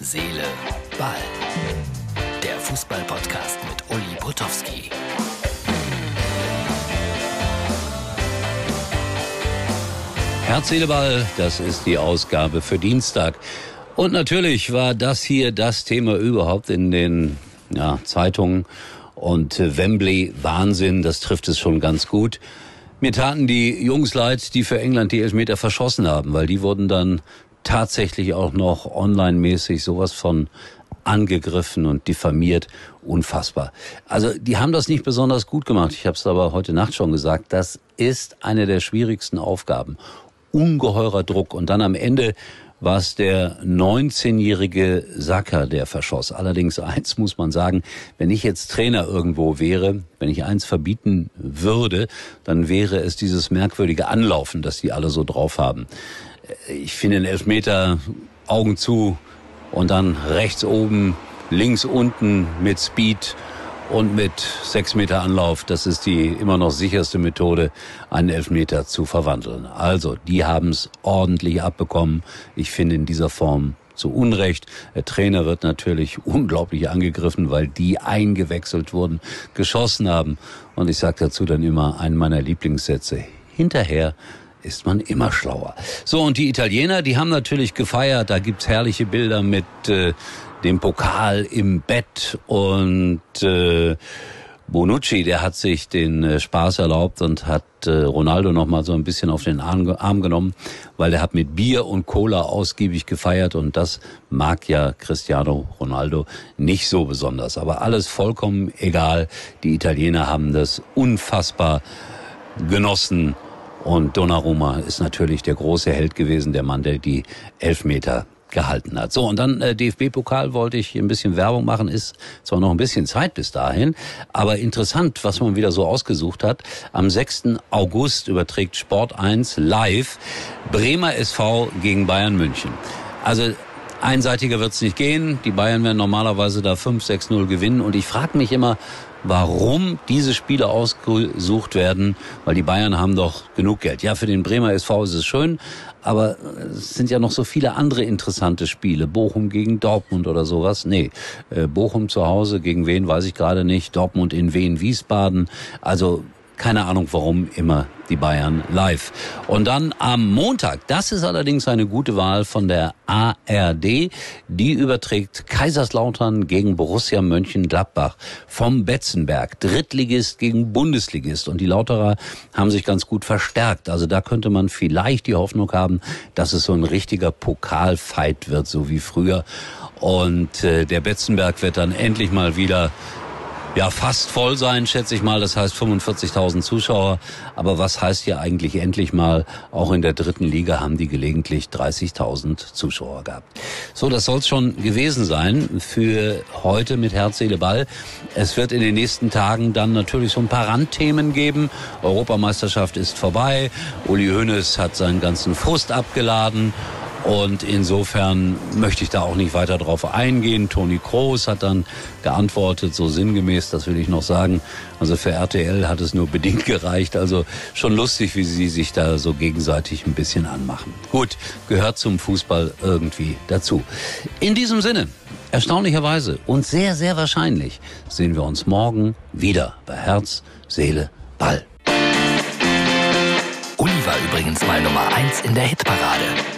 Seele, Ball. Der Fußball-Podcast mit Uli Potowski. Herz, Seele, Ball, das ist die Ausgabe für Dienstag. Und natürlich war das hier das Thema überhaupt in den ja, Zeitungen. Und äh, Wembley, Wahnsinn, das trifft es schon ganz gut. Mir taten die Jungs leid, die für England die Elfmeter verschossen haben, weil die wurden dann tatsächlich auch noch online-mäßig sowas von angegriffen und diffamiert. Unfassbar. Also die haben das nicht besonders gut gemacht. Ich habe es aber heute Nacht schon gesagt. Das ist eine der schwierigsten Aufgaben. Ungeheurer Druck. Und dann am Ende war es der 19-jährige Sacker, der verschoss. Allerdings eins muss man sagen, wenn ich jetzt Trainer irgendwo wäre, wenn ich eins verbieten würde, dann wäre es dieses merkwürdige Anlaufen, das die alle so drauf haben. Ich finde den Elfmeter Augen zu und dann rechts oben, links unten mit Speed und mit sechs Meter Anlauf, das ist die immer noch sicherste Methode, einen Elfmeter zu verwandeln. Also, die haben es ordentlich abbekommen. Ich finde in dieser Form zu Unrecht. Der Trainer wird natürlich unglaublich angegriffen, weil die eingewechselt wurden, geschossen haben. Und ich sage dazu dann immer einen meiner Lieblingssätze. Hinterher ist man immer schlauer. So, und die Italiener, die haben natürlich gefeiert. Da gibt's herrliche Bilder mit äh, dem Pokal im Bett und äh, Bonucci, der hat sich den äh, Spaß erlaubt und hat äh, Ronaldo noch mal so ein bisschen auf den Arm, Arm genommen, weil er hat mit Bier und Cola ausgiebig gefeiert und das mag ja Cristiano Ronaldo nicht so besonders. Aber alles vollkommen egal. Die Italiener haben das unfassbar genossen und Donnarumma ist natürlich der große Held gewesen, der Mann, der die Elfmeter gehalten hat. So, und dann äh, DFB-Pokal wollte ich ein bisschen Werbung machen, ist zwar noch ein bisschen Zeit bis dahin, aber interessant, was man wieder so ausgesucht hat. Am 6. August überträgt Sport 1 live Bremer SV gegen Bayern München. Also einseitiger wird's nicht gehen. Die Bayern werden normalerweise da 5-6-0 gewinnen. Und ich frage mich immer, warum diese Spiele ausgesucht werden, weil die Bayern haben doch genug Geld. Ja, für den Bremer SV ist es schön, aber es sind ja noch so viele andere interessante Spiele. Bochum gegen Dortmund oder sowas. Nee, äh, Bochum zu Hause gegen wen, weiß ich gerade nicht. Dortmund in Wien, Wiesbaden. Also keine Ahnung warum immer die Bayern live. Und dann am Montag, das ist allerdings eine gute Wahl von der ARD, die überträgt Kaiserslautern gegen Borussia Mönchengladbach vom Betzenberg, Drittligist gegen Bundesligist. Und die Lauterer haben sich ganz gut verstärkt. Also da könnte man vielleicht die Hoffnung haben, dass es so ein richtiger Pokalfight wird, so wie früher. Und äh, der Betzenberg wird dann endlich mal wieder ja fast voll sein, schätze ich mal. Das heißt 45.000 Zuschauer. Aber was heißt hier eigentlich endlich mal? Auch in der dritten Liga haben die gelegentlich 30.000 Zuschauer gehabt. So, das soll es schon gewesen sein für heute mit Herz, Seele, Ball. Es wird in den nächsten Tagen dann natürlich so ein paar Randthemen geben. Europameisterschaft ist vorbei. Uli Hoeneß hat seinen ganzen Frust abgeladen. Und insofern möchte ich da auch nicht weiter drauf eingehen. Toni Kroos hat dann geantwortet, so sinngemäß, das will ich noch sagen. Also für RTL hat es nur bedingt gereicht. Also schon lustig, wie sie sich da so gegenseitig ein bisschen anmachen. Gut, gehört zum Fußball irgendwie dazu. In diesem Sinne, erstaunlicherweise und sehr, sehr wahrscheinlich sehen wir uns morgen wieder bei Herz, Seele, Ball. Uli war übrigens mal Nummer eins in der Hitparade.